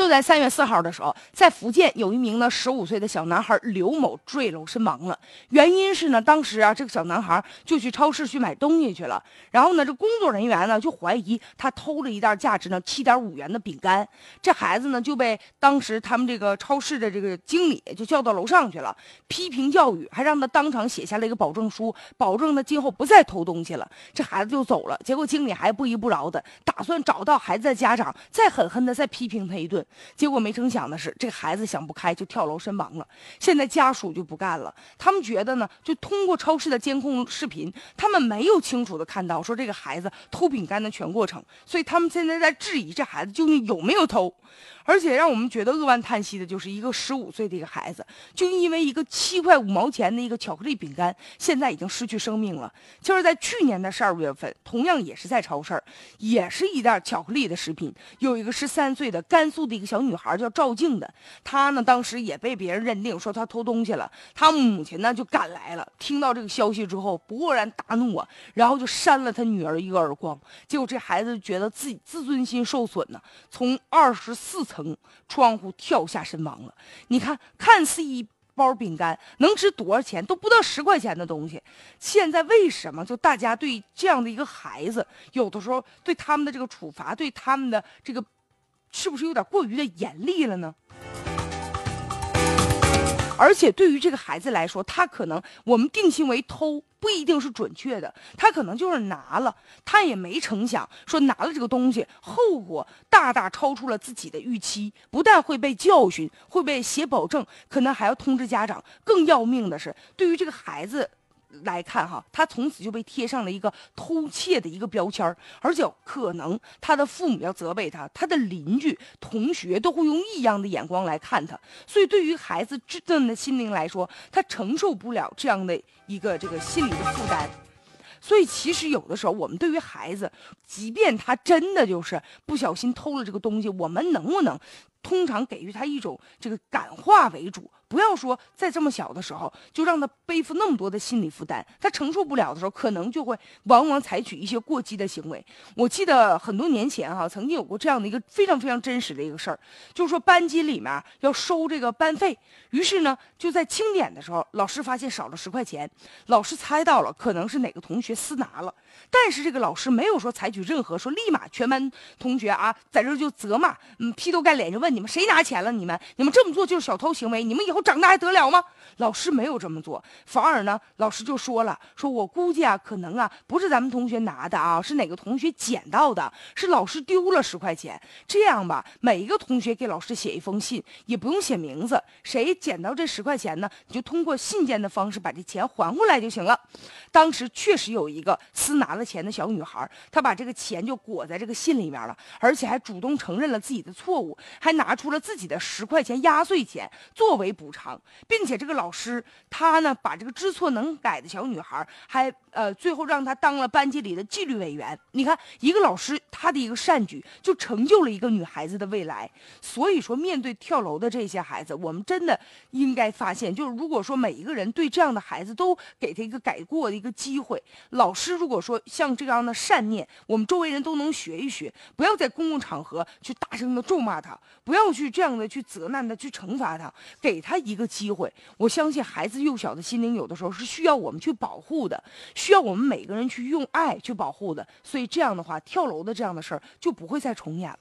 就在三月四号的时候，在福建有一名呢十五岁的小男孩刘某坠楼身亡了。原因是呢，当时啊这个小男孩就去超市去买东西去了，然后呢这工作人员呢就怀疑他偷了一袋价值呢七点五元的饼干。这孩子呢就被当时他们这个超市的这个经理就叫到楼上去了，批评教育，还让他当场写下了一个保证书，保证他今后不再偷东西了。这孩子就走了。结果经理还不依不饶的，打算找到孩子的家长，再狠狠的再批评他一顿。结果没成想的是，这孩子想不开就跳楼身亡了。现在家属就不干了，他们觉得呢，就通过超市的监控视频，他们没有清楚的看到说这个孩子偷饼干的全过程，所以他们现在在质疑这孩子究竟有没有偷。而且让我们觉得扼腕叹息的就是一个十五岁的一个孩子，就因为一个七块五毛钱的一个巧克力饼干，现在已经失去生命了。就是在去年的十二月份，同样也是在超市，也是一袋巧克力的食品，有一个十三岁的甘肃的一个小女孩叫赵静的，她呢当时也被别人认定说她偷东西了，她母亲呢就赶来了，听到这个消息之后勃然大怒啊，然后就扇了她女儿一个耳光，结果这孩子觉得自己自尊心受损呢，从二十四。层窗户跳下身亡了。你看，看似一包饼干能值多少钱，都不到十块钱的东西，现在为什么就大家对这样的一个孩子，有的时候对他们的这个处罚，对他们的这个，是不是有点过于的严厉了呢？而且对于这个孩子来说，他可能我们定性为偷。不一定是准确的，他可能就是拿了，他也没成想说拿了这个东西，后果大大超出了自己的预期，不但会被教训，会被写保证，可能还要通知家长。更要命的是，对于这个孩子。来看哈，他从此就被贴上了一个偷窃的一个标签而且可能他的父母要责备他，他的邻居、同学都会用异样的眼光来看他，所以对于孩子稚嫩的心灵来说，他承受不了这样的一个这个心理的负担，所以其实有的时候，我们对于孩子，即便他真的就是不小心偷了这个东西，我们能不能通常给予他一种这个感化为主？不要说在这么小的时候就让他背负那么多的心理负担，他承受不了的时候，可能就会往往采取一些过激的行为。我记得很多年前哈，曾经有过这样的一个非常非常真实的一个事儿，就是说班级里面要收这个班费，于是呢就在清点的时候，老师发现少了十块钱，老师猜到了可能是哪个同学私拿了，但是这个老师没有说采取任何说立马全班同学啊在这就责骂，嗯劈头盖脸就问你们谁拿钱了？你们你们这么做就是小偷行为，你们以后。长大还得了吗？老师没有这么做，反而呢，老师就说了：“说我估计啊，可能啊，不是咱们同学拿的啊，是哪个同学捡到的，是老师丢了十块钱。这样吧，每一个同学给老师写一封信，也不用写名字，谁捡到这十块钱呢，你就通过信件的方式把这钱还回来就行了。”当时确实有一个私拿了钱的小女孩，她把这个钱就裹在这个信里面了，而且还主动承认了自己的错误，还拿出了自己的十块钱压岁钱作为补补偿，并且这个老师他呢，把这个知错能改的小女孩还呃，最后让她当了班级里的纪律委员。你看，一个老师他的一个善举，就成就了一个女孩子的未来。所以说，面对跳楼的这些孩子，我们真的应该发现，就是如果说每一个人对这样的孩子都给他一个改过的一个机会，老师如果说像这样的善念，我们周围人都能学一学，不要在公共场合去大声的咒骂他，不要去这样的去责难他，去惩罚他，给他一个机会。我相信孩子幼小的心灵，有的时候是需要我们去保护的，需要我们每个人去用爱去保护的。所以这样的话，跳楼的这样的事儿就不会再重演了。